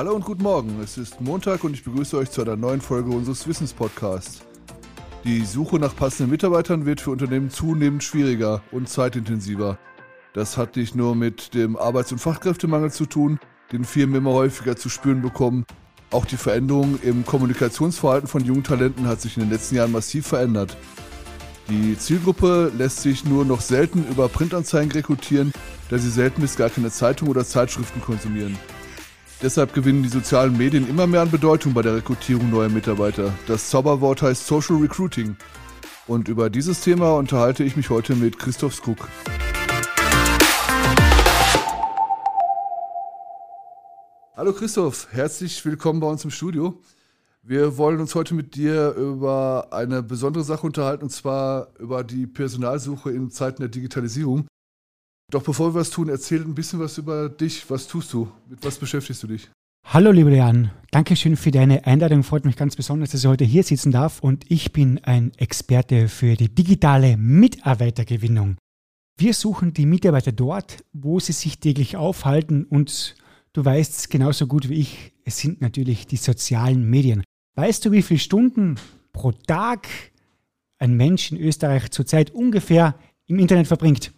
Hallo und guten Morgen. Es ist Montag und ich begrüße euch zu einer neuen Folge unseres Wissenspodcasts. Die Suche nach passenden Mitarbeitern wird für Unternehmen zunehmend schwieriger und zeitintensiver. Das hat nicht nur mit dem Arbeits- und Fachkräftemangel zu tun, den Firmen immer häufiger zu spüren bekommen. Auch die Veränderung im Kommunikationsverhalten von jungen Talenten hat sich in den letzten Jahren massiv verändert. Die Zielgruppe lässt sich nur noch selten über Printanzeigen rekrutieren, da sie selten bis gar keine Zeitung oder Zeitschriften konsumieren. Deshalb gewinnen die sozialen Medien immer mehr an Bedeutung bei der Rekrutierung neuer Mitarbeiter. Das Zauberwort heißt Social Recruiting. Und über dieses Thema unterhalte ich mich heute mit Christoph Skuk. Hallo Christoph, herzlich willkommen bei uns im Studio. Wir wollen uns heute mit dir über eine besondere Sache unterhalten, und zwar über die Personalsuche in Zeiten der Digitalisierung. Doch bevor wir was tun, erzähl ein bisschen was über dich. Was tust du? Mit was beschäftigst du dich? Hallo, lieber Jan. Dankeschön für deine Einladung. Freut mich ganz besonders, dass ich heute hier sitzen darf. Und ich bin ein Experte für die digitale Mitarbeitergewinnung. Wir suchen die Mitarbeiter dort, wo sie sich täglich aufhalten. Und du weißt genauso gut wie ich, es sind natürlich die sozialen Medien. Weißt du, wie viele Stunden pro Tag ein Mensch in Österreich zurzeit ungefähr im Internet verbringt?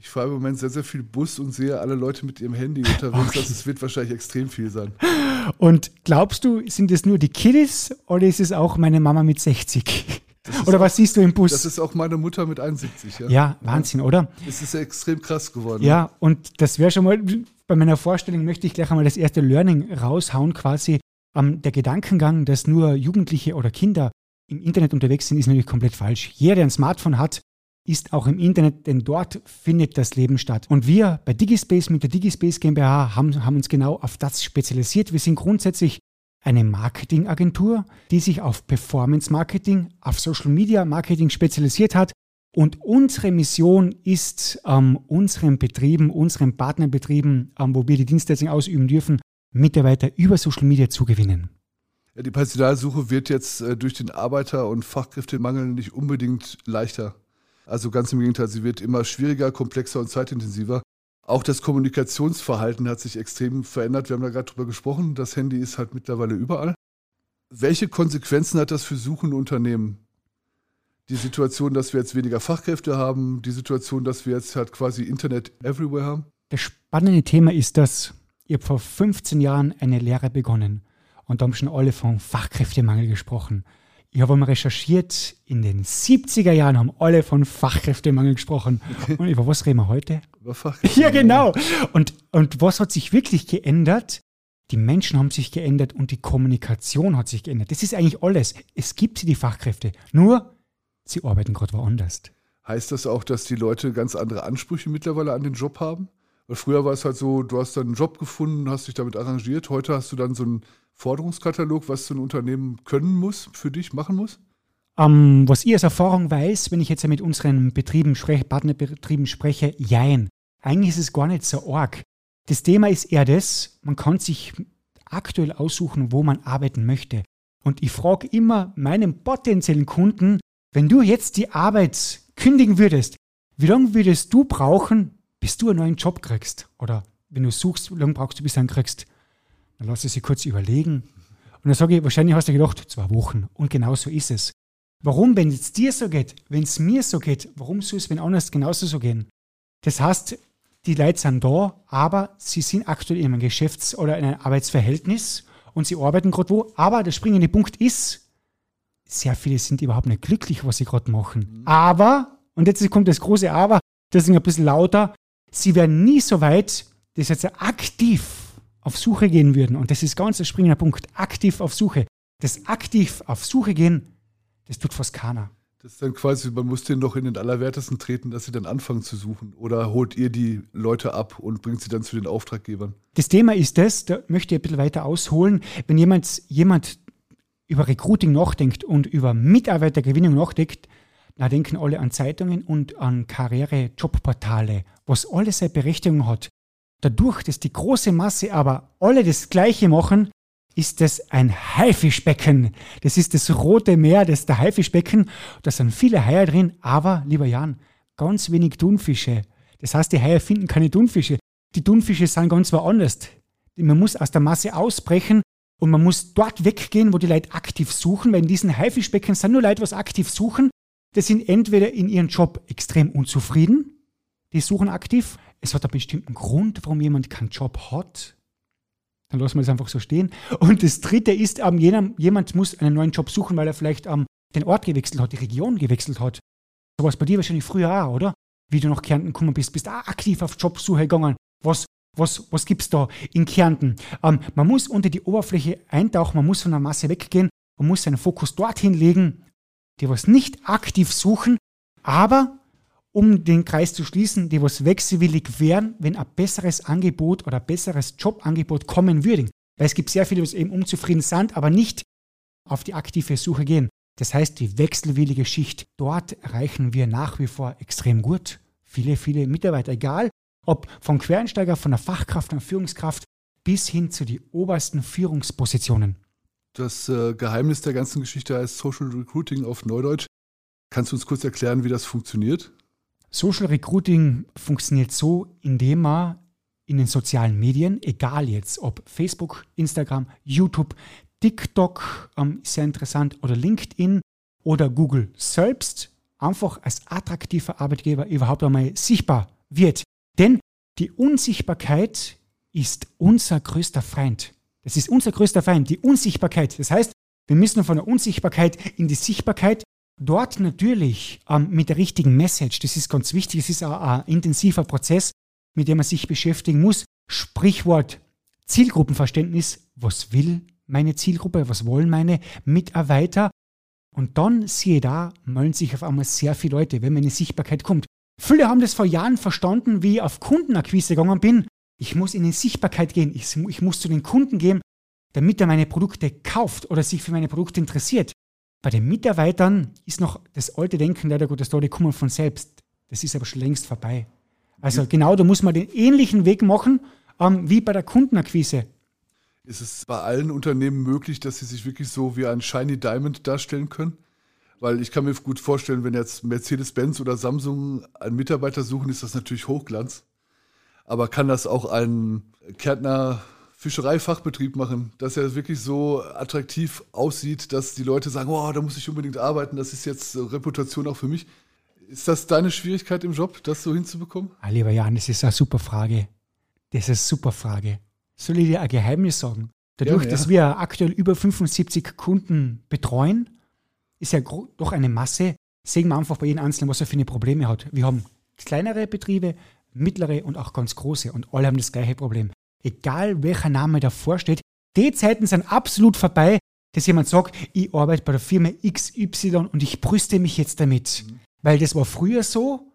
Ich fahre im Moment sehr, sehr viel Bus und sehe alle Leute mit ihrem Handy unterwegs. Okay. Also es wird wahrscheinlich extrem viel sein. Und glaubst du, sind es nur die Kiddies oder ist es auch meine Mama mit 60? Oder was siehst du im Bus? Das ist auch meine Mutter mit 71. Ja, ja Wahnsinn, oder? Es ist ja extrem krass geworden. Ja, und das wäre schon mal, bei meiner Vorstellung möchte ich gleich einmal das erste Learning raushauen, quasi. Ähm, der Gedankengang, dass nur Jugendliche oder Kinder im Internet unterwegs sind, ist natürlich komplett falsch. Jeder, der ein Smartphone hat, ist auch im Internet, denn dort findet das Leben statt. Und wir bei Digispace mit der Digispace GmbH haben, haben uns genau auf das spezialisiert. Wir sind grundsätzlich eine Marketingagentur, die sich auf Performance Marketing, auf Social Media Marketing spezialisiert hat. Und unsere Mission ist, ähm, unseren Betrieben, unseren Partnerbetrieben, ähm, wo wir die Dienstleistung ausüben dürfen, Mitarbeiter über Social Media zu gewinnen. Die Personalsuche wird jetzt äh, durch den Arbeiter- und Fachkräftemangel nicht unbedingt leichter. Also ganz im Gegenteil, sie wird immer schwieriger, komplexer und zeitintensiver. Auch das Kommunikationsverhalten hat sich extrem verändert. Wir haben da gerade drüber gesprochen. Das Handy ist halt mittlerweile überall. Welche Konsequenzen hat das für suchende Unternehmen? Die Situation, dass wir jetzt weniger Fachkräfte haben, die Situation, dass wir jetzt halt quasi Internet everywhere haben? Das spannende Thema ist, dass ihr vor 15 Jahren eine Lehre begonnen und da haben schon alle von Fachkräftemangel gesprochen. Ich habe mal recherchiert, in den 70er Jahren haben alle von Fachkräftemangel gesprochen. Und über was reden wir heute? Über Fachkräftemangel. Ja, genau. Und, und was hat sich wirklich geändert? Die Menschen haben sich geändert und die Kommunikation hat sich geändert. Das ist eigentlich alles. Es gibt die Fachkräfte, nur sie arbeiten gerade woanders. Heißt das auch, dass die Leute ganz andere Ansprüche mittlerweile an den Job haben? Weil früher war es halt so, du hast dann einen Job gefunden, hast dich damit arrangiert. Heute hast du dann so einen Forderungskatalog, was so ein Unternehmen können muss, für dich machen muss? Um, ähm, was ich aus Erfahrung weiß, wenn ich jetzt mit unseren Betrieben spreche, Partnerbetrieben spreche, jein. Eigentlich ist es gar nicht so arg. Das Thema ist eher das, man kann sich aktuell aussuchen, wo man arbeiten möchte. Und ich frage immer meinen potenziellen Kunden, wenn du jetzt die Arbeit kündigen würdest, wie lange würdest du brauchen, bis du einen neuen Job kriegst? Oder wenn du suchst, wie lange brauchst du, bis du einen kriegst? Dann lass ich sie kurz überlegen. Und dann sage ich, wahrscheinlich hast du gedacht, zwei Wochen. Und genau so ist es. Warum, wenn es dir so geht, wenn es mir so geht, warum soll es wenn anders genauso so gehen? Das heißt, die Leute sind da, aber sie sind aktuell in einem Geschäfts- oder in einem Arbeitsverhältnis und sie arbeiten gerade wo. Aber der springende Punkt ist, sehr viele sind überhaupt nicht glücklich, was sie gerade machen. Aber, und jetzt kommt das große Aber, deswegen ein bisschen lauter, sie werden nie so weit, das jetzt aktiv auf Suche gehen würden. Und das ist ganz der springende Punkt. Aktiv auf Suche. Das aktiv auf Suche gehen, das tut fast keiner. Das ist dann quasi, man muss denen doch in den Allerwertesten treten, dass sie dann anfangen zu suchen. Oder holt ihr die Leute ab und bringt sie dann zu den Auftraggebern? Das Thema ist das, da möchte ich ein bisschen weiter ausholen. Wenn jemand, jemand über Recruiting nachdenkt und über Mitarbeitergewinnung nachdenkt, da denken alle an Zeitungen und an Karriere-Jobportale, was alles seine Berechtigung hat. Dadurch, dass die große Masse aber alle das Gleiche machen, ist das ein Haifischbecken. Das ist das rote Meer, das ist der Haifischbecken. Da sind viele Haie drin, aber, lieber Jan, ganz wenig Thunfische. Das heißt, die Haie finden keine Thunfische. Die Thunfische sind ganz woanders. Man muss aus der Masse ausbrechen und man muss dort weggehen, wo die Leute aktiv suchen, weil in diesen Haifischbecken sind nur Leute, was aktiv suchen. Die sind entweder in ihrem Job extrem unzufrieden, die suchen aktiv. Es hat einen bestimmten Grund, warum jemand keinen Job hat. Dann lassen wir das einfach so stehen. Und das dritte ist, ähm, jemand muss einen neuen Job suchen, weil er vielleicht ähm, den Ort gewechselt hat, die Region gewechselt hat. So was bei dir wahrscheinlich früher auch, oder? Wie du nach Kärnten gekommen bist, bist auch aktiv auf Jobsuche gegangen. Was, was, was gibt es da in Kärnten? Ähm, man muss unter die Oberfläche eintauchen, man muss von der Masse weggehen, man muss seinen Fokus dorthin legen, die was nicht aktiv suchen, aber um den Kreis zu schließen, die was wechselwillig wären, wenn ein besseres Angebot oder ein besseres Jobangebot kommen würde. Weil es gibt sehr viele, die eben unzufrieden sind, aber nicht auf die aktive Suche gehen. Das heißt, die wechselwillige Schicht, dort erreichen wir nach wie vor extrem gut. Viele, viele Mitarbeiter, egal ob vom Quereinsteiger, von der Fachkraft und Führungskraft bis hin zu den obersten Führungspositionen. Das äh, Geheimnis der ganzen Geschichte heißt Social Recruiting auf Neudeutsch. Kannst du uns kurz erklären, wie das funktioniert? Social Recruiting funktioniert so, indem man in den sozialen Medien, egal jetzt ob Facebook, Instagram, YouTube, TikTok, ähm, sehr interessant, oder LinkedIn oder Google selbst, einfach als attraktiver Arbeitgeber überhaupt einmal sichtbar wird. Denn die Unsichtbarkeit ist unser größter Feind. Das ist unser größter Feind, die Unsichtbarkeit. Das heißt, wir müssen von der Unsichtbarkeit in die Sichtbarkeit Dort natürlich ähm, mit der richtigen Message, das ist ganz wichtig, es ist ein, ein intensiver Prozess, mit dem man sich beschäftigen muss. Sprichwort Zielgruppenverständnis, was will meine Zielgruppe, was wollen meine Mitarbeiter? Und dann siehe da, melden sich auf einmal sehr viele Leute, wenn man in die Sichtbarkeit kommt. Viele haben das vor Jahren verstanden, wie ich auf Kundenakquise gegangen bin. Ich muss in die Sichtbarkeit gehen, ich, ich muss zu den Kunden gehen, damit er meine Produkte kauft oder sich für meine Produkte interessiert. Bei den Mitarbeitern ist noch das alte Denken, leider Gottes, da, die kommen von selbst. Das ist aber schon längst vorbei. Also mhm. genau, da muss man den ähnlichen Weg machen ähm, wie bei der Kundenakquise. Ist es bei allen Unternehmen möglich, dass sie sich wirklich so wie ein Shiny Diamond darstellen können? Weil ich kann mir gut vorstellen, wenn jetzt Mercedes-Benz oder Samsung einen Mitarbeiter suchen, ist das natürlich Hochglanz. Aber kann das auch ein Kärntner Fischereifachbetrieb machen, dass er wirklich so attraktiv aussieht, dass die Leute sagen, oh, da muss ich unbedingt arbeiten, das ist jetzt Reputation auch für mich. Ist das deine Schwierigkeit im Job, das so hinzubekommen? Ah, lieber Jan, das ist eine super Frage. Das ist eine super Frage. Soll ich dir ein Geheimnis sagen? Dadurch, ja, ja. dass wir aktuell über 75 Kunden betreuen, ist ja doch eine Masse, sehen wir einfach bei jedem Einzelnen, was er für eine Probleme hat. Wir haben kleinere Betriebe, mittlere und auch ganz große und alle haben das gleiche Problem egal welcher Name davor steht, die Zeiten sind absolut vorbei, dass jemand sagt, ich arbeite bei der Firma XY und ich brüste mich jetzt damit. Mhm. Weil das war früher so.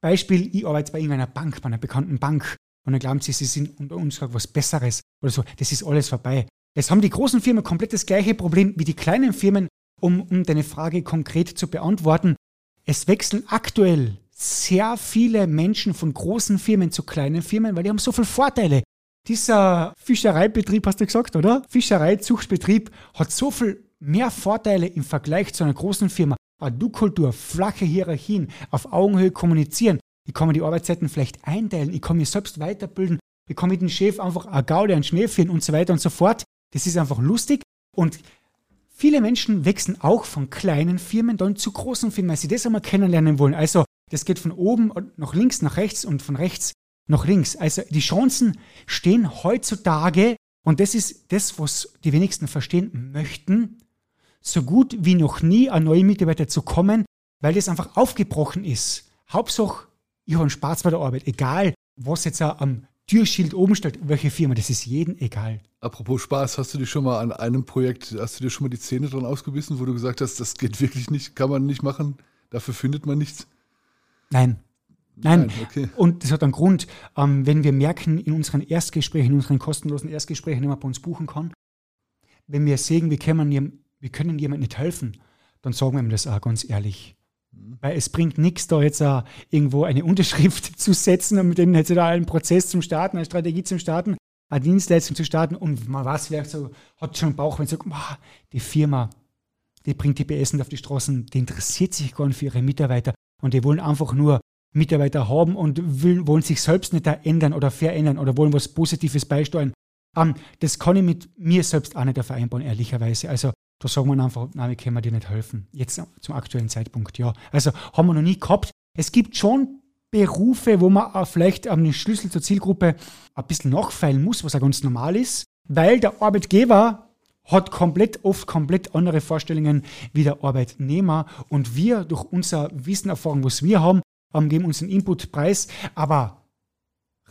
Beispiel, ich arbeite bei irgendeiner Bank, bei einer bekannten Bank. Und dann glauben sie, sie sind unter uns was Besseres oder so. Das ist alles vorbei. Jetzt haben die großen Firmen komplett das gleiche Problem wie die kleinen Firmen, um, um deine Frage konkret zu beantworten. Es wechseln aktuell sehr viele Menschen von großen Firmen zu kleinen Firmen, weil die haben so viele Vorteile. Dieser Fischereibetrieb, hast du gesagt, oder? Fischereizuchtbetrieb hat so viel mehr Vorteile im Vergleich zu einer großen Firma. Eine Du-Kultur, flache Hierarchien, auf Augenhöhe kommunizieren. Ich kann mir die Arbeitszeiten vielleicht einteilen, ich kann mich selbst weiterbilden, ich kann mit dem Chef einfach eine Gaule, einen Schnee führen und so weiter und so fort. Das ist einfach lustig und viele Menschen wechseln auch von kleinen Firmen dann zu großen Firmen, weil sie das einmal kennenlernen wollen. Also das geht von oben nach links, nach rechts und von rechts nach links. Also die Chancen stehen heutzutage, und das ist das, was die wenigsten verstehen möchten, so gut wie noch nie an neue Mitarbeiter zu kommen, weil das einfach aufgebrochen ist. Hauptsache, ich habe einen Spaß bei der Arbeit, egal was jetzt am Türschild oben steht, welche Firma, das ist jedem egal. Apropos Spaß, hast du dich schon mal an einem Projekt, hast du dir schon mal die Zähne dran ausgebissen, wo du gesagt hast, das geht wirklich nicht, kann man nicht machen, dafür findet man nichts? Nein, Nein, Nein okay. und das hat einen Grund, ähm, wenn wir merken in unseren Erstgesprächen, in unseren kostenlosen Erstgesprächen, die man bei uns buchen kann, wenn wir sehen, wir können, wir können jemandem nicht helfen, dann sagen wir ihm das auch ganz ehrlich. Mhm. Weil es bringt nichts, da jetzt uh, irgendwo eine Unterschrift zu setzen und mit dem jetzt da einen Prozess zum Starten, eine Strategie zum Starten, eine Dienstleistung zu starten und man weiß vielleicht so, hat schon einen Bauch, wenn sagt, oh, die Firma, die bringt die PS auf die Straßen, die interessiert sich gar nicht für ihre Mitarbeiter und die wollen einfach nur Mitarbeiter haben und will, wollen sich selbst nicht ändern oder verändern oder wollen was Positives beisteuern. Ähm, das kann ich mit mir selbst auch nicht vereinbaren, ehrlicherweise. Also da sagen wir einfach, nein, wir können dir nicht helfen. Jetzt zum aktuellen Zeitpunkt, ja. Also haben wir noch nie gehabt. Es gibt schon Berufe, wo man auch vielleicht am Schlüssel zur Zielgruppe ein bisschen nachfeilen muss, was ja ganz normal ist, weil der Arbeitgeber hat komplett, oft komplett andere Vorstellungen wie der Arbeitnehmer und wir durch unser Wissen, Erfahrung, was wir haben, geben uns einen Inputpreis, aber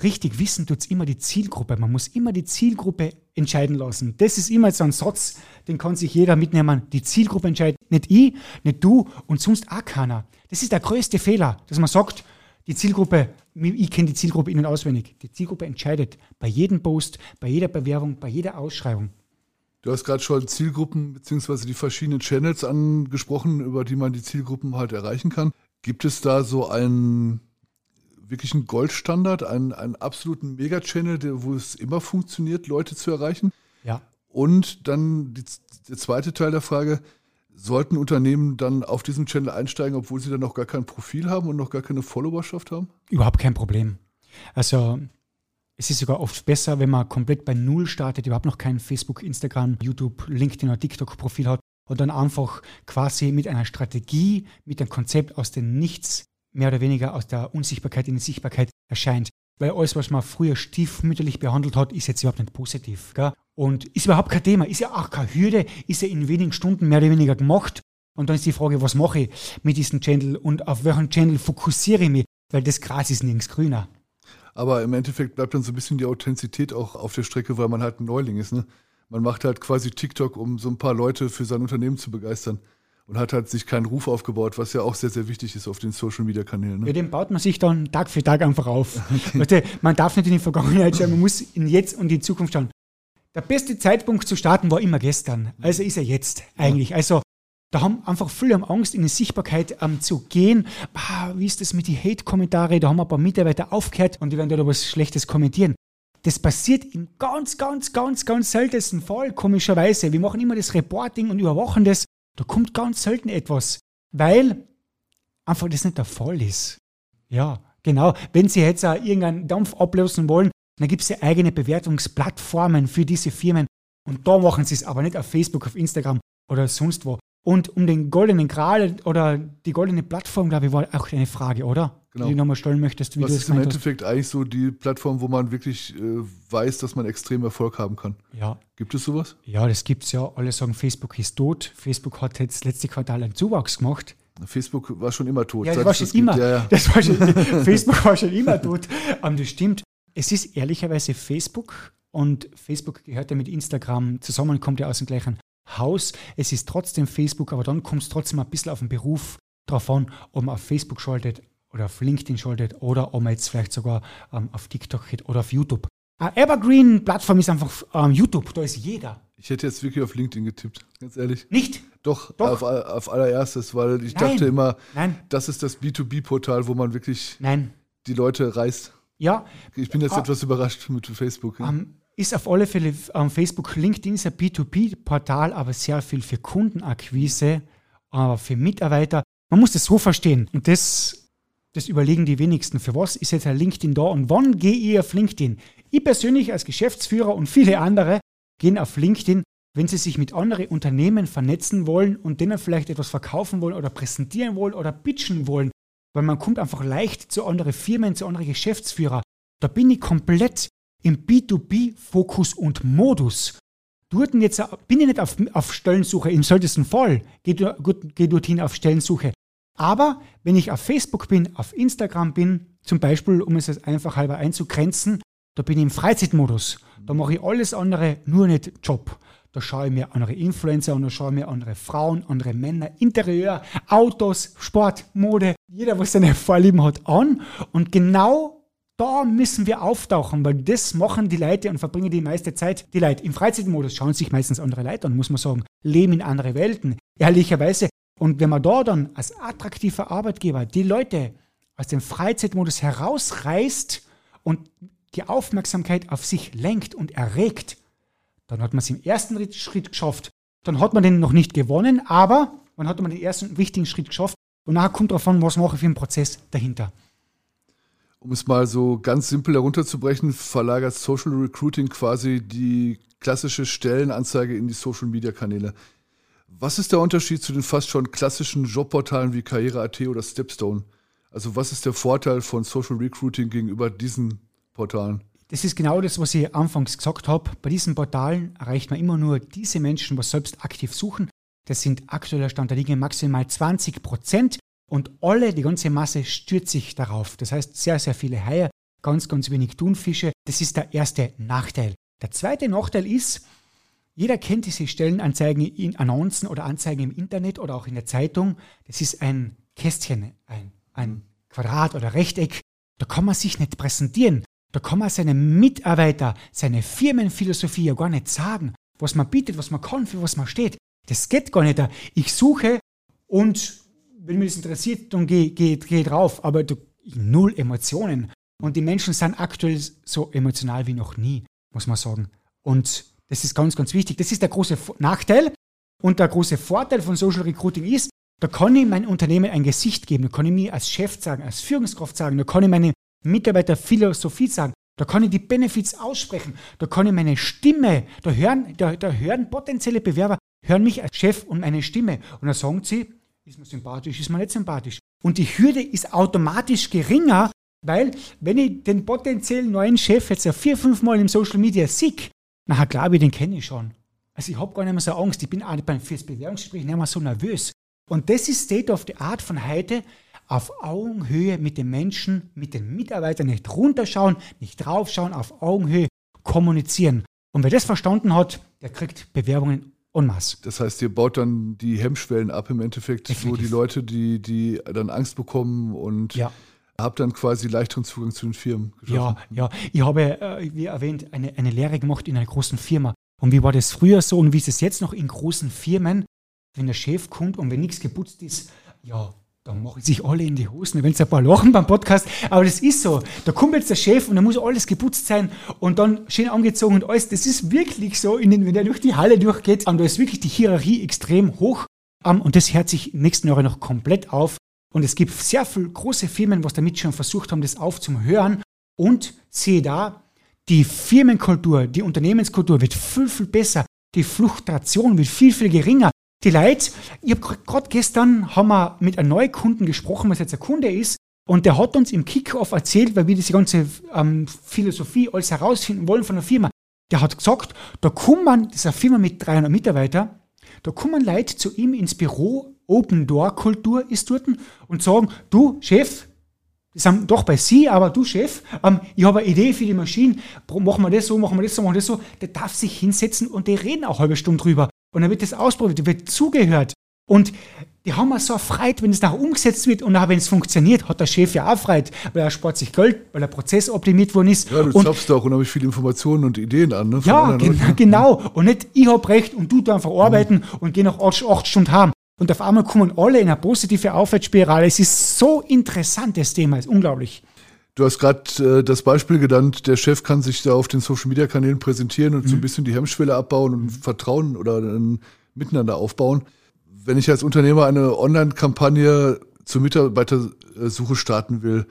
richtig wissen tut es immer die Zielgruppe. Man muss immer die Zielgruppe entscheiden lassen. Das ist immer so ein Satz, den kann sich jeder mitnehmen. Die Zielgruppe entscheidet, nicht ich, nicht du und sonst auch keiner. Das ist der größte Fehler, dass man sagt, die Zielgruppe, ich kenne die Zielgruppe innen auswendig. Die Zielgruppe entscheidet bei jedem Post, bei jeder Bewerbung, bei jeder Ausschreibung. Du hast gerade schon Zielgruppen bzw. die verschiedenen Channels angesprochen, über die man die Zielgruppen halt erreichen kann. Gibt es da so einen wirklichen Goldstandard, einen, einen absoluten Mega-Channel, wo es immer funktioniert, Leute zu erreichen? Ja. Und dann die, der zweite Teil der Frage, sollten Unternehmen dann auf diesen Channel einsteigen, obwohl sie dann noch gar kein Profil haben und noch gar keine Followerschaft haben? Überhaupt kein Problem. Also es ist sogar oft besser, wenn man komplett bei Null startet, überhaupt noch kein Facebook, Instagram, YouTube, LinkedIn oder TikTok-Profil hat und dann einfach quasi mit einer Strategie, mit einem Konzept aus dem Nichts, mehr oder weniger aus der Unsichtbarkeit in die Sichtbarkeit erscheint. Weil alles, was man früher stiefmütterlich behandelt hat, ist jetzt überhaupt nicht positiv. Gell? Und ist überhaupt kein Thema, ist ja auch keine Hürde, ist ja in wenigen Stunden mehr oder weniger gemacht. Und dann ist die Frage, was mache ich mit diesem Channel und auf welchen Channel fokussiere ich mich, weil das Gras ist nirgends grüner. Aber im Endeffekt bleibt dann so ein bisschen die Authentizität auch auf der Strecke, weil man halt ein Neuling ist. Ne? Man macht halt quasi TikTok, um so ein paar Leute für sein Unternehmen zu begeistern. Und hat halt sich keinen Ruf aufgebaut, was ja auch sehr, sehr wichtig ist auf den Social Media Kanälen. Ne? Ja, den baut man sich dann Tag für Tag einfach auf. Okay. Weißt du, man darf nicht in die Vergangenheit schauen, man muss in jetzt und in die Zukunft schauen. Der beste Zeitpunkt zu starten war immer gestern. Also ist er jetzt eigentlich. Ja. Also da haben einfach viele Angst, in die Sichtbarkeit ähm, zu gehen. Ah, wie ist das mit den Hate-Kommentaren? Da haben ein paar Mitarbeiter aufgehört und die werden da was Schlechtes kommentieren. Das passiert im ganz, ganz, ganz, ganz seltensten Fall, komischerweise. Wir machen immer das Reporting und überwachen das. Da kommt ganz selten etwas, weil einfach das nicht der Fall ist. Ja, genau. Wenn Sie jetzt auch irgendeinen Dampf ablösen wollen, dann gibt es ja eigene Bewertungsplattformen für diese Firmen. Und da machen Sie es aber nicht auf Facebook, auf Instagram oder sonst wo. Und um den goldenen Gral oder die goldene Plattform, glaube ich, war auch eine Frage, oder? Genau. Die du nochmal stellen möchtest. Wie Was ist im Endeffekt hast. eigentlich so die Plattform, wo man wirklich äh, weiß, dass man extrem Erfolg haben kann? Ja. Gibt es sowas? Ja, das gibt es ja. Alle sagen, Facebook ist tot. Facebook hat jetzt letzte Quartal einen Zuwachs gemacht. Facebook war schon immer tot. Ja, das war schon immer. Ja, ja. Das war schon, Facebook war schon immer tot. Um, das stimmt. Es ist ehrlicherweise Facebook und Facebook gehört ja mit Instagram zusammen, kommt ja aus dem gleichen Haus. Es ist trotzdem Facebook, aber dann kommt es trotzdem ein bisschen auf den Beruf drauf an, ob man auf Facebook schaltet oder auf LinkedIn schaltet oder ob man jetzt vielleicht sogar ähm, auf TikTok geht oder auf YouTube. Eine Evergreen-Plattform ist einfach ähm, YouTube, da ist jeder. Ich hätte jetzt wirklich auf LinkedIn getippt, ganz ehrlich. Nicht? Doch, Doch. Auf, auf allererstes, weil ich Nein. dachte immer, Nein. das ist das B2B-Portal, wo man wirklich Nein. die Leute reißt. Ja. Ich bin jetzt ah, etwas überrascht mit Facebook. Ja. Um, ist auf alle Fälle um, Facebook, LinkedIn ist ein B2B-Portal, aber sehr viel für Kundenakquise, aber für Mitarbeiter. Man muss das so verstehen. Und das, das überlegen die wenigsten. Für was ist jetzt ein LinkedIn da und wann gehe ich auf LinkedIn? Ich persönlich als Geschäftsführer und viele andere gehen auf LinkedIn, wenn sie sich mit anderen Unternehmen vernetzen wollen und denen vielleicht etwas verkaufen wollen oder präsentieren wollen oder pitchen wollen. Weil man kommt einfach leicht zu anderen Firmen, zu anderen Geschäftsführern. Da bin ich komplett im B2B-Fokus und Modus. Jetzt, bin ich nicht auf, auf Stellensuche, im seltensten Fall gehe geh dorthin auf Stellensuche. Aber wenn ich auf Facebook bin, auf Instagram bin, zum Beispiel, um es einfach halber einzugrenzen, da bin ich im Freizeitmodus. Da mache ich alles andere, nur nicht Job. Da schaue ich mir andere Influencer an, da schaue ich mir andere Frauen, andere Männer, Interieur, Autos, Sport, Mode, jeder, was seine Vorlieben hat, an. Und genau da müssen wir auftauchen, weil das machen die Leute und verbringen die meiste Zeit. Die Leute im Freizeitmodus schauen sich meistens andere Leute an, muss man sagen, leben in andere Welten, ehrlicherweise. Und wenn man da dann als attraktiver Arbeitgeber die Leute aus dem Freizeitmodus herausreißt und die Aufmerksamkeit auf sich lenkt und erregt, dann hat man es im ersten Schritt geschafft. Dann hat man den noch nicht gewonnen, aber man hat man den ersten wichtigen Schritt geschafft. Und nachher kommt an, was mache ich für einen Prozess dahinter. Um es mal so ganz simpel herunterzubrechen, verlagert Social Recruiting quasi die klassische Stellenanzeige in die Social Media Kanäle. Was ist der Unterschied zu den fast schon klassischen Jobportalen wie Karriere.at oder Stepstone? Also was ist der Vorteil von Social Recruiting gegenüber diesen Portalen? Das ist genau das, was ich anfangs gesagt habe. Bei diesen Portalen erreicht man immer nur diese Menschen, was selbst aktiv suchen. Das sind aktueller Stand der Dinge maximal 20 Prozent und alle, die ganze Masse stürzt sich darauf. Das heißt, sehr, sehr viele Haie, ganz, ganz wenig Thunfische. Das ist der erste Nachteil. Der zweite Nachteil ist, jeder kennt diese Stellenanzeigen in Annoncen oder Anzeigen im Internet oder auch in der Zeitung. Das ist ein Kästchen, ein, ein Quadrat oder Rechteck. Da kann man sich nicht präsentieren. Da kann man seinem Mitarbeiter, seine Firmenphilosophie ja gar nicht sagen, was man bietet, was man kann, für was man steht. Das geht gar nicht. Ich suche und wenn mich das interessiert, dann gehe geh, geh drauf. Aber du, null Emotionen. Und die Menschen sind aktuell so emotional wie noch nie, muss man sagen. Und das ist ganz, ganz wichtig. Das ist der große Nachteil. Und der große Vorteil von Social Recruiting ist, da kann ich mein Unternehmen ein Gesicht geben. Da kann ich mir als Chef sagen, als Führungskraft sagen. Da kann ich meine Mitarbeiter Philosophie sagen. Da kann ich die Benefits aussprechen. Da kann ich meine Stimme, da hören, da, da hören potenzielle Bewerber, hören mich als Chef und meine Stimme. Und dann sagen sie, ist mir sympathisch, ist mir nicht sympathisch. Und die Hürde ist automatisch geringer, weil wenn ich den potenziellen neuen Chef jetzt ja vier, fünf Mal im Social Media sehe, nachher glaube ich, den kenne ich schon. Also ich habe gar nicht mehr so Angst. Ich bin auch beim fürs Bewerbungsgespräch nicht mehr so nervös. Und das ist State of the Art von heute, auf Augenhöhe mit den Menschen, mit den Mitarbeitern nicht runterschauen, nicht draufschauen, auf Augenhöhe kommunizieren. Und wer das verstanden hat, der kriegt Bewerbungen en masse. Das heißt, ihr baut dann die Hemmschwellen ab im Endeffekt, Definitiv. wo die Leute, die, die dann Angst bekommen und ja. Habt dann quasi leichteren Zugang zu den Firmen. Geschaffen. Ja, ja. Ich habe, äh, wie erwähnt, eine, eine Lehre gemacht in einer großen Firma. Und wie war das früher so und wie ist es jetzt noch in großen Firmen, wenn der Chef kommt und wenn nichts geputzt ist, ja, da machen sich alle in die Hosen, wenn es ein paar lachen beim Podcast, aber das ist so. Da kommt jetzt der Chef und da muss alles geputzt sein und dann schön angezogen und alles. Das ist wirklich so, den, wenn er durch die Halle durchgeht, und da ist wirklich die Hierarchie extrem hoch und das hört sich nächsten Jahre noch komplett auf. Und es gibt sehr viele große Firmen, was damit schon versucht haben, das aufzuhören. Und sehe da, die Firmenkultur, die Unternehmenskultur wird viel, viel besser. Die Fluktuation wird viel, viel geringer die Leute, ich habe gerade gestern haben wir mit einem neuen Kunden gesprochen, was jetzt ein Kunde ist, und der hat uns im Kickoff erzählt, weil wir diese ganze ähm, Philosophie alles herausfinden wollen von der Firma. Der hat gesagt, da kommen, das ist eine Firma mit 300 Mitarbeitern, da kommen Leute zu ihm ins Büro, Open Door Kultur ist dort, und sagen, du Chef, die sind doch bei Sie, aber du Chef, ähm, ich habe eine Idee für die Maschine, machen wir das so, machen wir das so, machen wir das so. Der darf sich hinsetzen und die reden auch eine halbe Stunde drüber. Und dann wird das ausprobiert, wird zugehört. Und die haben auch so Freude, wenn es nachher umgesetzt wird und auch wenn es funktioniert, hat der Chef ja auch Freude, weil er spart sich Geld, weil der Prozess optimiert worden ist. Ja, du zapfst auch unheimlich viele Informationen und Ideen an. Ne, ja, gen Leuten. genau. Und nicht, ich habe recht und du da einfach arbeiten mhm. und geh nach acht, acht Stunden haben. Und auf einmal kommen alle in eine positive Aufwärtsspirale. Es ist so interessant, das Thema, ist unglaublich. Du hast gerade äh, das Beispiel genannt, der Chef kann sich da auf den Social Media Kanälen präsentieren und mhm. so ein mhm. bisschen die Hemmschwelle abbauen und Vertrauen oder ein Miteinander aufbauen. Wenn ich als Unternehmer eine Online-Kampagne zur Mitarbeitersuche starten will,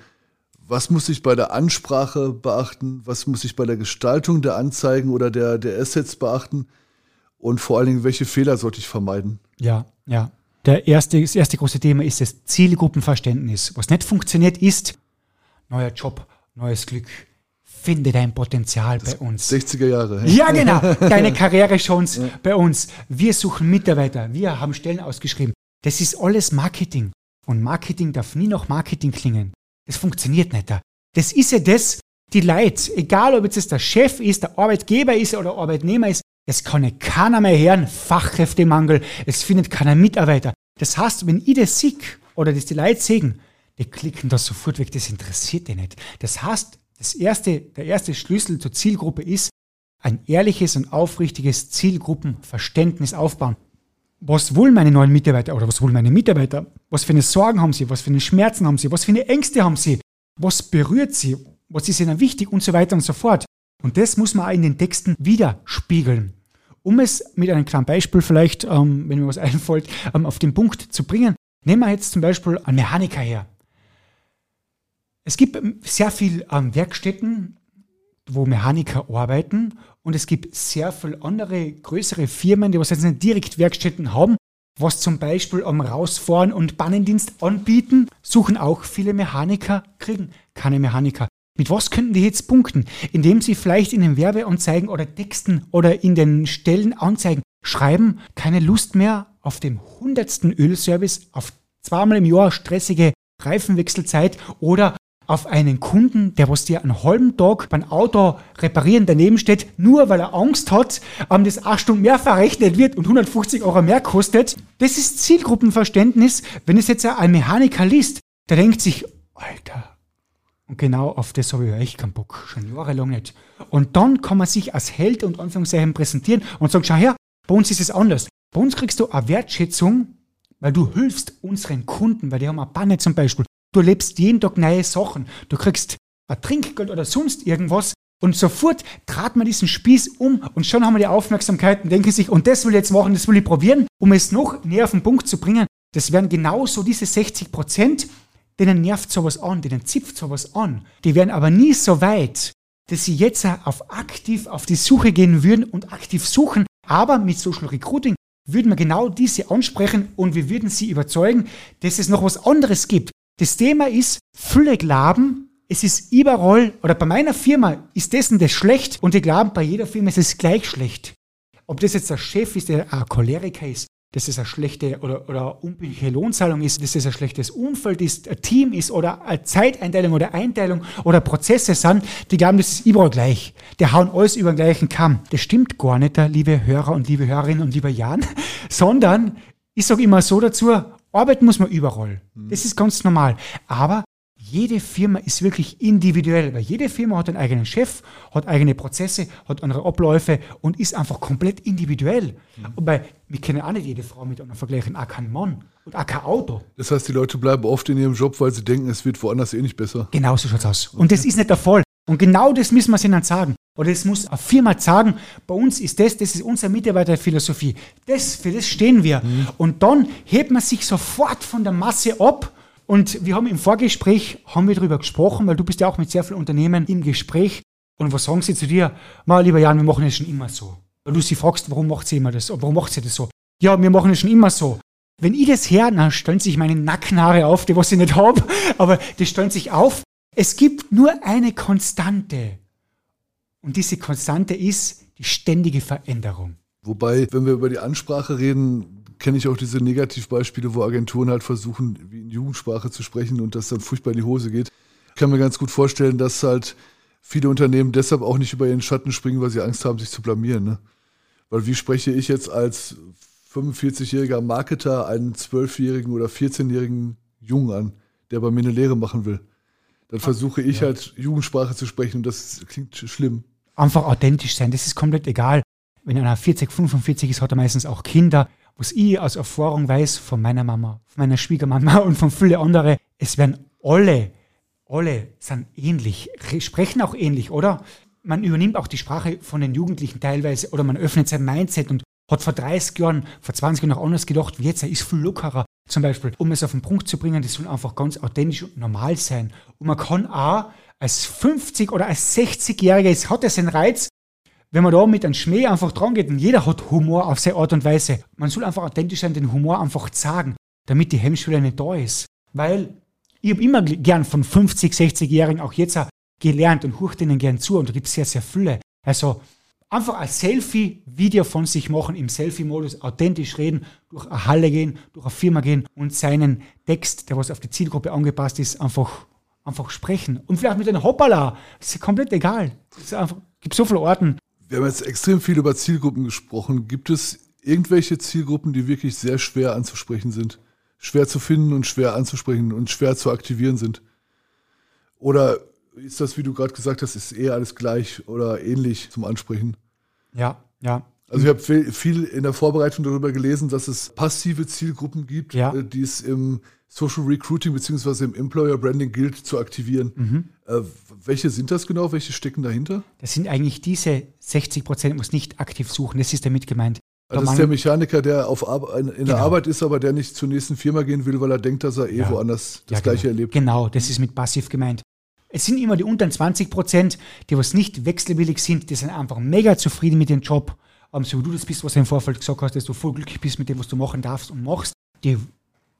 was muss ich bei der Ansprache beachten? Was muss ich bei der Gestaltung der Anzeigen oder der, der Assets beachten? Und vor allen Dingen, welche Fehler sollte ich vermeiden? Ja, ja. Der erste, das erste große Thema ist das Zielgruppenverständnis. Was nicht funktioniert, ist, neuer Job, neues Glück. Finde dein Potenzial das bei uns. 60er Jahre. Ja, genau. Deine Karrierechance ja. bei uns. Wir suchen Mitarbeiter. Wir haben Stellen ausgeschrieben. Das ist alles Marketing. Und Marketing darf nie noch Marketing klingen. Das funktioniert nicht. Das ist ja das, die Leute, egal ob jetzt der Chef ist, der Arbeitgeber ist oder Arbeitnehmer ist, es kann keiner mehr hören, Fachkräftemangel, es findet keiner Mitarbeiter. Das heißt, wenn ich das sehe oder das die Leute sehen, die klicken das sofort weg, das interessiert die nicht. Das heißt, das erste, der erste Schlüssel zur Zielgruppe ist, ein ehrliches und aufrichtiges Zielgruppenverständnis aufbauen. Was wollen meine neuen Mitarbeiter oder was wollen meine Mitarbeiter? Was für eine Sorgen haben sie? Was für eine Schmerzen haben sie? Was für eine Ängste haben sie? Was berührt sie? Was ist ihnen wichtig? Und so weiter und so fort. Und das muss man auch in den Texten widerspiegeln. Um es mit einem kleinen Beispiel vielleicht, ähm, wenn mir was einfällt, ähm, auf den Punkt zu bringen, nehmen wir jetzt zum Beispiel einen Mechaniker her. Es gibt ähm, sehr viele ähm, Werkstätten, wo Mechaniker arbeiten und es gibt sehr viele andere größere Firmen, die was jetzt nicht direkt Werkstätten haben, was zum Beispiel am Rausfahren und Bannendienst anbieten, suchen auch viele Mechaniker, kriegen keine Mechaniker. Mit was könnten die jetzt punkten? Indem sie vielleicht in den Werbeanzeigen oder Texten oder in den Stellenanzeigen schreiben, keine Lust mehr auf den hundertsten Ölservice, auf zweimal im Jahr stressige Reifenwechselzeit oder auf einen Kunden, der was dir einen halben Tag beim Auto reparieren daneben steht, nur weil er Angst hat, um das acht Stunden mehr verrechnet wird und 150 Euro mehr kostet. Das ist Zielgruppenverständnis. Wenn es jetzt ein Mechaniker liest, der denkt sich, Alter, und genau auf das habe ich ja echt keinen Bock, schon jahrelang nicht. Und dann kann man sich als Held und Anführungszeichen präsentieren und sagen, schau her, bei uns ist es anders. Bei uns kriegst du eine Wertschätzung, weil du hilfst unseren Kunden, weil die haben eine Panne zum Beispiel. Du erlebst jeden Tag neue Sachen. Du kriegst ein Trinkgeld oder sonst irgendwas. Und sofort trat man diesen Spieß um und schon haben wir die Aufmerksamkeit und denken sich, und das will ich jetzt machen, das will ich probieren, um es noch näher auf den Punkt zu bringen. Das wären genauso diese 60 Prozent, denen nervt sowas an, denen zipft sowas an. Die wären aber nie so weit, dass sie jetzt auf aktiv auf die Suche gehen würden und aktiv suchen. Aber mit Social Recruiting würden wir genau diese ansprechen und wir würden sie überzeugen, dass es noch was anderes gibt. Das Thema ist, viele glauben, es ist überall, oder bei meiner Firma ist dessen das schlecht und die glauben, bei jeder Firma ist es gleich schlecht. Ob das jetzt der Chef ist, der ein Choleriker ist, dass es eine schlechte oder, oder unbillige Lohnzahlung ist, dass es ein schlechtes Umfeld ist, ein Team ist oder eine Zeiteinteilung oder Einteilung oder Prozesse sind, die glauben, das ist überall gleich. Die hauen alles über den gleichen Kamm. Das stimmt gar nicht, liebe Hörer und liebe Hörerinnen und lieber Jan, sondern ich sage immer so dazu, arbeiten muss man überall. Das ist ganz normal. Aber jede Firma ist wirklich individuell, weil jede Firma hat einen eigenen Chef, hat eigene Prozesse, hat andere Abläufe und ist einfach komplett individuell. Mhm. Und bei, wir kennen auch nicht jede Frau mit einer vergleichen, auch kein Mann und auch kein Auto. Das heißt, die Leute bleiben oft in ihrem Job, weil sie denken, es wird woanders eh nicht besser. Genau so schaut es aus. Und das ist nicht der Fall. Und genau das müssen wir ihnen sagen. Oder das muss eine Firma sagen, bei uns ist das, das ist unsere Mitarbeiterphilosophie. Das, für das stehen wir. Mhm. Und dann hebt man sich sofort von der Masse ab und wir haben im Vorgespräch, haben wir darüber gesprochen, weil du bist ja auch mit sehr vielen Unternehmen im Gespräch. Und was sagen sie zu dir? Mal, lieber Jan, wir machen das schon immer so. Weil du sie fragst, warum macht sie immer das? Warum macht sie das so? Ja, wir machen das schon immer so. Wenn ich das her, dann stellen sich meine Nackenhaare auf, die was ich nicht habe, aber die stellen sich auf. Es gibt nur eine Konstante. Und diese Konstante ist die ständige Veränderung. Wobei, wenn wir über die Ansprache reden, kenne ich auch diese Negativbeispiele, wo Agenturen halt versuchen, wie in Jugendsprache zu sprechen und das dann furchtbar in die Hose geht. Ich kann mir ganz gut vorstellen, dass halt viele Unternehmen deshalb auch nicht über ihren Schatten springen, weil sie Angst haben, sich zu blamieren. Ne? Weil wie spreche ich jetzt als 45-jähriger Marketer einen 12-jährigen oder 14-jährigen Jungen an, der bei mir eine Lehre machen will? Dann versuche ich ja. halt Jugendsprache zu sprechen und das klingt schlimm. Einfach authentisch sein, das ist komplett egal. Wenn einer 40, 45 ist, hat er meistens auch Kinder was ich aus Erfahrung weiß von meiner Mama, von meiner Schwiegermama und von vielen anderen, es werden alle, alle sind ähnlich, sprechen auch ähnlich, oder? Man übernimmt auch die Sprache von den Jugendlichen teilweise oder man öffnet sein Mindset und hat vor 30 Jahren, vor 20 Jahren noch anders gedacht wie jetzt. Er ist viel lockerer. Zum Beispiel, um es auf den Punkt zu bringen, das soll einfach ganz authentisch und normal sein. Und man kann auch als 50 oder als 60-Jähriger, es hat ja seinen Reiz, wenn man da mit einem Schmäh einfach dran geht und jeder hat Humor auf seine Art und Weise, man soll einfach authentisch sein, den Humor einfach sagen, damit die Hemmschwelle nicht da ist. Weil ich habe immer gern von 50, 60-Jährigen auch jetzt auch gelernt und hucht ihnen gern zu und da gibt es sehr, sehr viele. Also einfach ein Selfie-Video von sich machen, im Selfie-Modus authentisch reden, durch eine Halle gehen, durch eine Firma gehen und seinen Text, der was auf die Zielgruppe angepasst ist, einfach, einfach sprechen. Und vielleicht mit einem Hoppala, das ist komplett egal. Es gibt so viele Orten, wir haben jetzt extrem viel über Zielgruppen gesprochen. Gibt es irgendwelche Zielgruppen, die wirklich sehr schwer anzusprechen sind? Schwer zu finden und schwer anzusprechen und schwer zu aktivieren sind? Oder ist das, wie du gerade gesagt hast, ist eher alles gleich oder ähnlich zum Ansprechen? Ja, ja. Also ich habe viel in der Vorbereitung darüber gelesen, dass es passive Zielgruppen gibt, ja. Äh, die es im Social Recruiting bzw. im Employer Branding gilt zu aktivieren. Mhm. Äh, welche sind das genau? Welche stecken dahinter? Das sind eigentlich diese 60 Prozent, muss nicht aktiv suchen. Das ist damit gemeint. Also das ist der Mechaniker, der auf Ar in genau. der Arbeit ist, aber der nicht zur nächsten Firma gehen will, weil er denkt, dass er eh ja. woanders das ja, Gleiche genau. erlebt. Genau, das ist mit passiv gemeint. Es sind immer die unteren 20 Prozent, die was nicht wechselwillig sind, die sind einfach mega zufrieden mit dem Job. Um, so wie du das bist, was du im Vorfeld gesagt hast, dass du voll glücklich bist mit dem, was du machen darfst und machst. Die,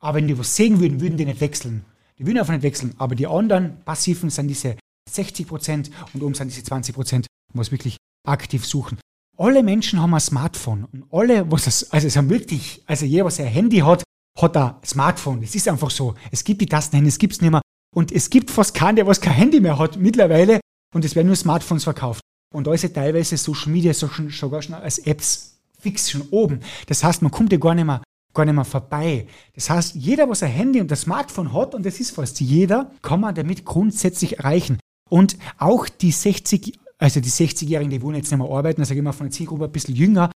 aber wenn die was sehen würden, würden die nicht wechseln. Die würden einfach nicht wechseln. Aber die anderen Passiven sind diese 60 Prozent und oben sind diese 20 Prozent, was wirklich aktiv suchen. Alle Menschen haben ein Smartphone und alle, was das, also es haben wirklich, also jeder, was ein Handy hat, hat ein Smartphone. Es ist einfach so. Es gibt die Tasten, es gibt es nicht mehr. Und es gibt fast keinen, der was kein Handy mehr hat mittlerweile. Und es werden nur Smartphones verkauft. Und da ist ja teilweise Social Media sogar schon als Apps fix schon oben. Das heißt, man kommt ja gar nicht mehr, gar nicht mehr vorbei. Das heißt, jeder, was ein Handy und ein Smartphone hat, und das ist fast jeder, kann man damit grundsätzlich erreichen. Und auch die 60, also die 60-Jährigen, die wollen jetzt nicht mehr arbeiten, also gehen wir von der Zielgruppe ein bisschen jünger,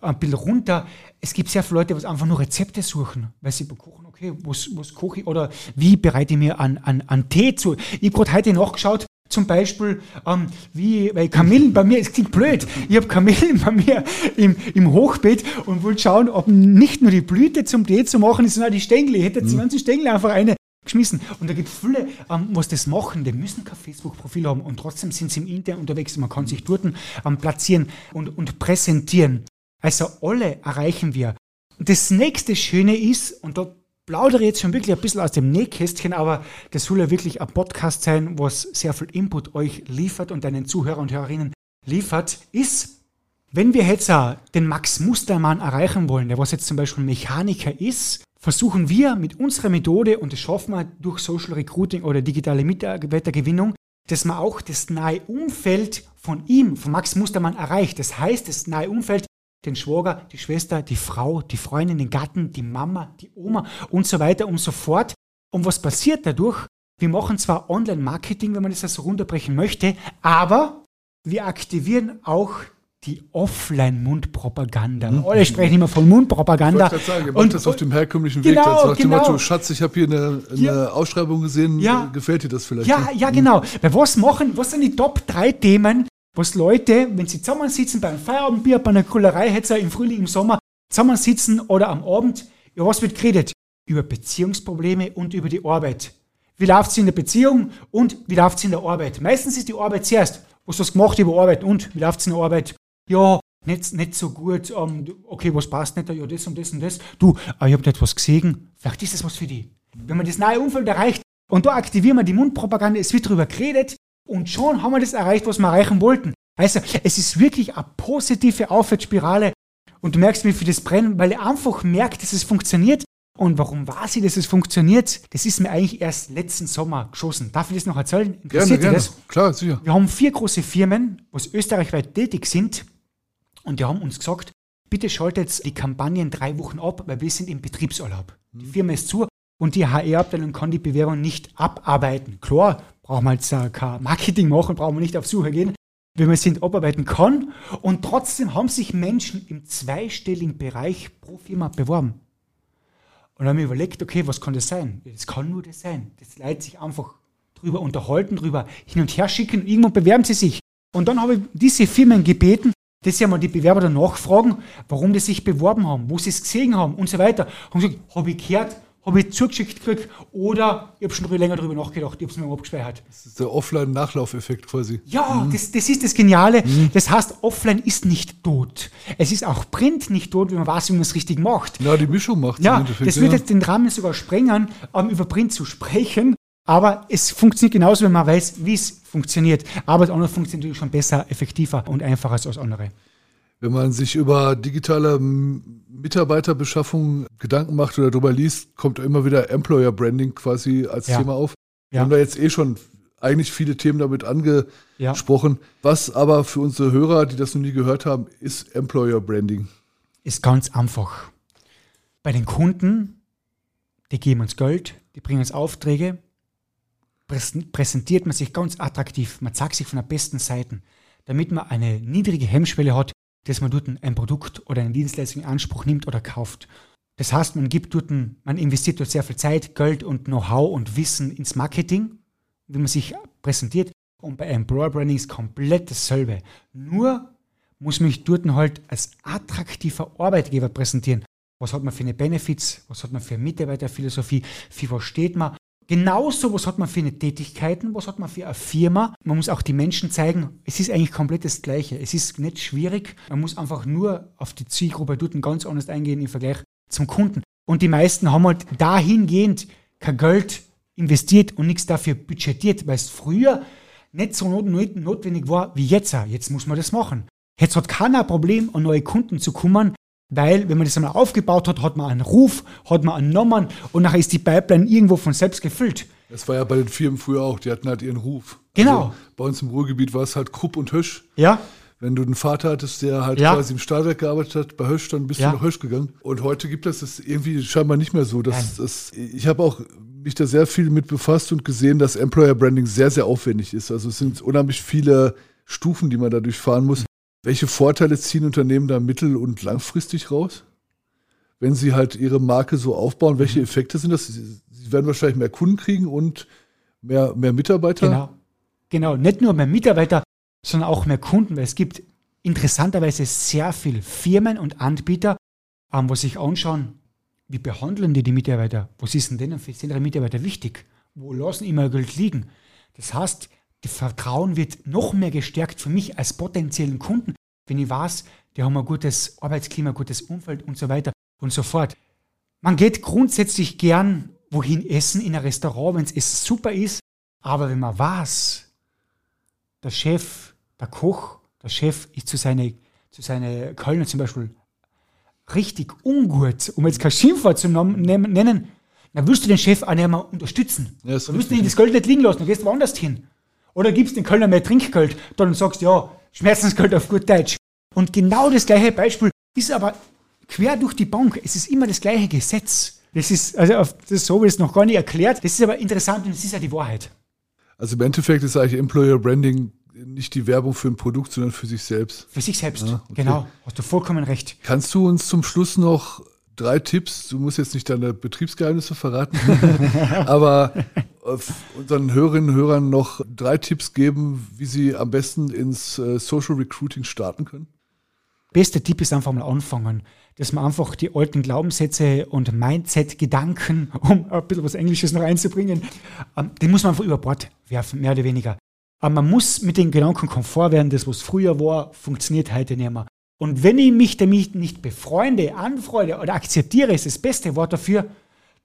ein bisschen runter. Es gibt sehr viele Leute, die einfach nur Rezepte suchen, weil sie kochen, okay, was, was koche ich oder wie bereite ich mir an, an, an Tee zu. Ich habe gerade heute nachgeschaut, zum Beispiel, ähm, wie, weil Kamillen bei mir, es klingt blöd, ich habe Kamillen bei mir im, im Hochbeet und wollte schauen, ob nicht nur die Blüte zum Tee zu machen ist, sondern auch die Stängel. Ich hätte jetzt die ganzen Stängel einfach eine geschmissen. Und da gibt es viele, ähm, was das machen, die müssen kein Facebook-Profil haben und trotzdem sind sie im Internet unterwegs. Man kann sich dort ähm, platzieren und, und präsentieren. Also alle erreichen wir. Das nächste Schöne ist, und da plaudere jetzt schon wirklich ein bisschen aus dem Nähkästchen, aber das soll ja wirklich ein Podcast sein, was sehr viel Input euch liefert und deinen Zuhörer und Hörerinnen liefert, ist, wenn wir jetzt den Max Mustermann erreichen wollen, der was jetzt zum Beispiel Mechaniker ist, versuchen wir mit unserer Methode, und das schaffen wir durch Social Recruiting oder digitale Mitarbeitergewinnung, dass man auch das nahe Umfeld von ihm, von Max Mustermann erreicht. Das heißt, das nahe Umfeld den Schwager, die Schwester, die Frau, die Freundin, den Gatten, die Mama, die Oma und so weiter und so fort. Und was passiert dadurch? Wir machen zwar Online-Marketing, wenn man das so also runterbrechen möchte, aber wir aktivieren auch die Offline-Mundpropaganda. Mhm. Alle sprechen immer von Mundpropaganda. Ich sagen, ihr macht das auf dem herkömmlichen Weg. Genau, nach genau. dem Motto, Schatz, ich habe hier eine, eine ja. Ausschreibung gesehen, ja. gefällt dir das vielleicht? Ja, ja, genau. Weil was machen, was sind die Top 3 Themen, was Leute, wenn sie zusammensitzen bei einem Feierabendbier, bei einer Kullerei, hätte im Frühling, im Sommer, zusammensitzen oder am Abend, ja, was wird geredet? Über Beziehungsprobleme und über die Arbeit. Wie läuft es in der Beziehung und wie läuft es in der Arbeit? Meistens ist die Arbeit zuerst. Was hast du gemacht über Arbeit und wie läuft es in der Arbeit? Ja, nicht, nicht so gut. Um, ähm, okay, was passt nicht? Ja, das und das und das. Du, ah, ich habe etwas gesehen. Vielleicht ist das was für dich. Wenn man das neue Umfeld erreicht und da aktivieren wir die Mundpropaganda, es wird darüber geredet, und schon haben wir das erreicht, was wir erreichen wollten. Also, es ist wirklich eine positive Aufwärtsspirale. Und du merkst, wie viel das brennt, weil er einfach merkt, dass es funktioniert. Und warum weiß ich, dass es funktioniert? Das ist mir eigentlich erst letzten Sommer geschossen. Darf ich das noch erzählen? Interessiert gerne, gerne. Das? Klar, sicher. Wir haben vier große Firmen, was österreichweit tätig sind. Und die haben uns gesagt, bitte schaltet die Kampagnen drei Wochen ab, weil wir sind im Betriebsurlaub. Die Firma ist zu und die HR-Abteilung kann die Bewerbung nicht abarbeiten. Klar, brauchen wir jetzt kein Marketing machen, brauchen wir nicht auf Suche gehen, wenn man es abarbeiten kann. Und trotzdem haben sich Menschen im zweistelligen Bereich pro Firma beworben. Und dann haben wir überlegt, okay, was kann das sein? Das kann nur das sein. Das leitet sich einfach drüber unterhalten, drüber hin und her schicken, irgendwann bewerben sie sich. Und dann habe ich diese Firmen gebeten, dass sie einmal die Bewerber danach fragen, warum die sich beworben haben, wo sie es gesehen haben und so weiter. Und gesagt, habe ich gehört, habe ich zugeschickt gekriegt oder ich habe schon länger darüber nachgedacht, ich habe es mir abgespeichert. Das ist der Offline-Nachlaufeffekt quasi. Ja, mhm. das, das ist das Geniale. Mhm. Das heißt, Offline ist nicht tot. Es ist auch Print nicht tot, wenn man weiß, wie man es richtig macht. Ja, die Mischung macht Ja, das wird jetzt den Rahmen sogar sprengen, um über Print zu sprechen. Aber es funktioniert genauso, wenn man weiß, wie es funktioniert. Aber das andere funktioniert natürlich schon besser, effektiver und einfacher als das andere. Wenn man sich über digitale Mitarbeiterbeschaffung Gedanken macht oder darüber liest, kommt immer wieder Employer Branding quasi als ja. Thema auf. Wir ja. haben da jetzt eh schon eigentlich viele Themen damit angesprochen. Ja. Was aber für unsere Hörer, die das noch nie gehört haben, ist Employer Branding? Ist ganz einfach. Bei den Kunden, die geben uns Geld, die bringen uns Aufträge, präsentiert man sich ganz attraktiv, man zeigt sich von der besten Seite, damit man eine niedrige Hemmschwelle hat, dass man dort ein Produkt oder eine Dienstleistung in Anspruch nimmt oder kauft. Das heißt, man gibt dort, man investiert dort sehr viel Zeit, Geld und Know-how und Wissen ins Marketing, wie man sich präsentiert. Und bei Employer Branding ist komplett dasselbe. Nur muss man mich dort halt als attraktiver Arbeitgeber präsentieren. Was hat man für eine Benefits? Was hat man für eine Mitarbeiterphilosophie? Für was steht man? Genauso, was hat man für eine Tätigkeiten, was hat man für eine Firma. Man muss auch die Menschen zeigen, es ist eigentlich komplett das Gleiche. Es ist nicht schwierig. Man muss einfach nur auf die Zielgruppe dort ganz anders eingehen im Vergleich zum Kunden. Und die meisten haben halt dahingehend kein Geld investiert und nichts dafür budgetiert, weil es früher nicht so not notwendig war wie jetzt. Jetzt muss man das machen. Jetzt hat keiner ein Problem, an neue Kunden zu kommen, weil, wenn man das einmal aufgebaut hat, hat man einen Ruf, hat man einen Namen und nachher ist die Pipeline irgendwo von selbst gefüllt. Das war ja bei den Firmen früher auch, die hatten halt ihren Ruf. Genau. Also bei uns im Ruhrgebiet war es halt Krupp und Hösch. Ja. Wenn du einen Vater hattest, der halt Ja. quasi im Stahlwerk gearbeitet hat, bei Hösch, dann bist Ja. du nach Hösch gegangen. Und heute gibt es das irgendwie scheinbar nicht mehr so. Das, das, ich habe auch mich da sehr viel mit befasst und gesehen, dass Employer Branding sehr, sehr aufwendig ist. Also es sind unheimlich viele Stufen, die man da durchfahren muss. Welche Vorteile ziehen Unternehmen da mittel- und langfristig raus? Wenn sie halt ihre Marke so aufbauen, welche Mhm. Effekte sind das? Sie werden wahrscheinlich mehr Kunden kriegen und mehr, mehr Mitarbeiter. Genau. Genau. Nicht nur mehr Mitarbeiter, sondern auch mehr Kunden, weil es gibt interessanterweise sehr viele Firmen und Anbieter, ähm, wo sich anschauen, wie behandeln die die Mitarbeiter? Was ist denn denen für sind ihre Mitarbeiter wichtig? Wo lassen immer Geld liegen? Das heißt, Vertrauen wird noch mehr gestärkt für mich als potenziellen Kunden, wenn ich weiß, die haben ein gutes Arbeitsklima, ein gutes Umfeld und so weiter und so fort. Man geht grundsätzlich gern wohin essen in ein Restaurant, wenn es super ist, aber wenn man weiß, der Chef, der Koch, der Chef ist zu seinen zu seine Kölner zum Beispiel richtig ungut, um jetzt kein Schimpfwort zu nennen, dann willst du den Chef auch nicht mehr unterstützen. Ja, dann willst du ihn das Geld nicht liegen lassen, dann gehst du woanders hin. Oder gibst den Kölner mehr Trinkgeld, dann sagst du, ja, Schmerzensgeld auf gut Deutsch. Und genau das gleiche Beispiel ist aber quer durch die Bank. Es ist immer das gleiche Gesetz. Das ist, also auf das so ist noch gar nicht erklärt. Das ist aber interessant und das ist ja die Wahrheit. Also im Endeffekt ist eigentlich Employer Branding nicht die Werbung für ein Produkt, sondern für sich selbst. Für sich selbst. Ah, okay. Genau. Hast du vollkommen recht. Kannst du uns zum Schluss noch drei Tipps, du musst jetzt nicht deine Betriebsgeheimnisse verraten, aber unseren Hörerinnen und Hörern noch drei Tipps geben, wie sie am besten ins äh, Social Recruiting starten können? Beste Tipp ist einfach mal anfangen, dass man einfach die alten Glaubenssätze und Mindset-Gedanken, um ein bisschen was Englisches noch einzubringen, ähm, den muss man einfach über Bord werfen, mehr oder weniger. Aber man muss mit den Gedanken komfort werden, das, was früher war, funktioniert heute nicht mehr. Und wenn ich mich damit nicht befreunde, anfreunde oder akzeptiere, ist das beste Wort dafür,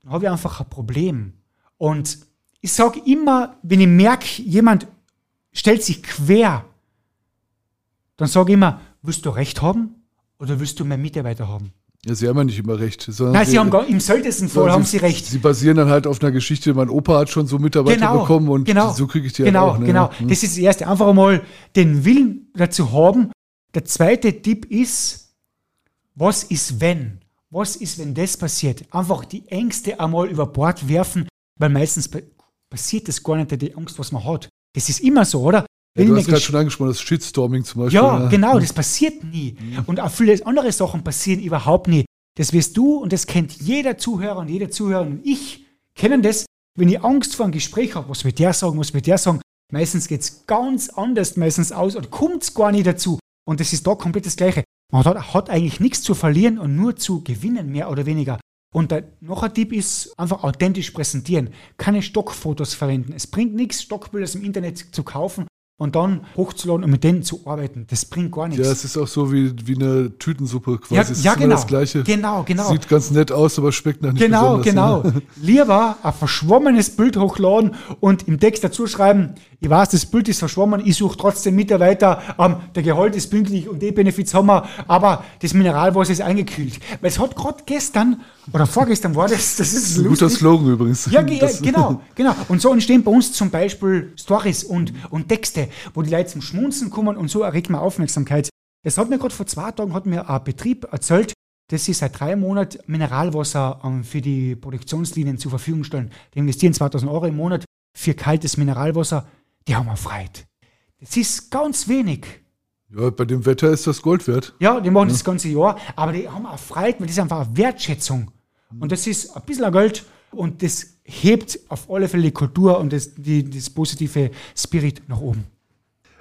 dann habe ich einfach ein Problem. Und ich sage immer, wenn ich merke, jemand stellt sich quer, dann sage ich immer, willst du Recht haben oder willst du mehr Mitarbeiter haben? Ja, sie haben ja nicht immer recht. sondern Nein, Sie haben gar, im seltensten Fall haben Sie recht. Sie basieren dann halt auf einer Geschichte, mein Opa hat schon so Mitarbeiter Genau, bekommen und genau, so kriege ich die genau, halt auch. Ne? Genau, Hm. das ist das Erste. Einfach einmal den Willen dazu haben. Der zweite Tipp ist, was ist wenn? Was ist, wenn das passiert? Einfach die Ängste einmal über Bord werfen, weil meistens passiert das gar nicht, die Angst, was man hat. Das ist immer so, oder? Ja, du ich hast gerade schon angesprochen, das Shitstorming zum Beispiel. Ja, ne? genau, das passiert nie. Und auch viele andere Sachen passieren überhaupt nie. Das wirst du und das kennt jeder Zuhörer und jede Zuhörerin und ich kennen das, wenn ich Angst vor einem Gespräch habe, was wird der sagen, was wird der sagen, meistens geht es ganz anders meistens aus und kommt es gar nicht dazu. Und das ist da komplett das Gleiche. Man hat, hat eigentlich nichts zu verlieren und nur zu gewinnen, mehr oder weniger. Und der, noch ein Tipp ist, einfach authentisch präsentieren. Keine Stockfotos verwenden. Es bringt nichts, Stockbilder im Internet zu kaufen und dann hochzuladen und mit denen zu arbeiten. Das bringt gar nichts. Ja, es ist auch so wie, wie eine Tütensuppe quasi. Ja, es ist ja, genau. das Gleiche. Genau, genau. Sieht ganz nett aus, aber schmeckt nach nicht Genau, genau. Ne? Lieber ein verschwommenes Bild hochladen und im Text dazu schreiben, ich weiß, das Bild ist verschwommen, ich suche trotzdem Mitarbeiter, ähm, der Gehalt ist pünktlich und die Benefits haben wir, aber das Mineralwasser ist eingekühlt. Weil es hat gerade gestern oder vorgestern war das, das ist Ein guter. Slogan übrigens. Ja, ge Das- genau, genau. Und so entstehen bei uns zum Beispiel Stories und, und Texte, wo die Leute zum Schmunzeln kommen und so erregt man Aufmerksamkeit. Es hat mir gerade vor zwei Tagen hat mir ein Betrieb erzählt, dass sie seit drei Monaten Mineralwasser ähm, für die Produktionslinien zur Verfügung stellen. Die investieren 2000 Euro im Monat für kaltes Mineralwasser. Die haben wir freit. Das ist ganz wenig. Ja, bei dem Wetter ist das Gold wert. Ja, die machen das ganze Jahr, aber die haben auch Freude, weil das ist einfach eine Wertschätzung. Und das ist ein bisschen Geld und das hebt auf alle Fälle die Kultur und das, die, das positive Spirit nach oben.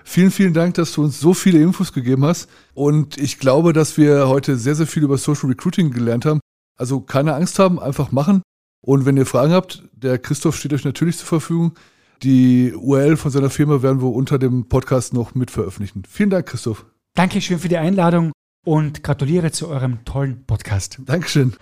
Vielen, vielen Dank, dass du uns so viele Infos gegeben hast. Und ich glaube, dass wir heute sehr, sehr viel über Social Recruiting gelernt haben. Also keine Angst haben, einfach machen. Und wenn ihr Fragen habt, der Christoph steht euch natürlich zur Verfügung. Die URL von seiner Firma werden wir unter dem Podcast noch mit veröffentlichen. Vielen Dank, Christoph. Dankeschön für die Einladung und gratuliere zu eurem tollen Podcast. Dankeschön.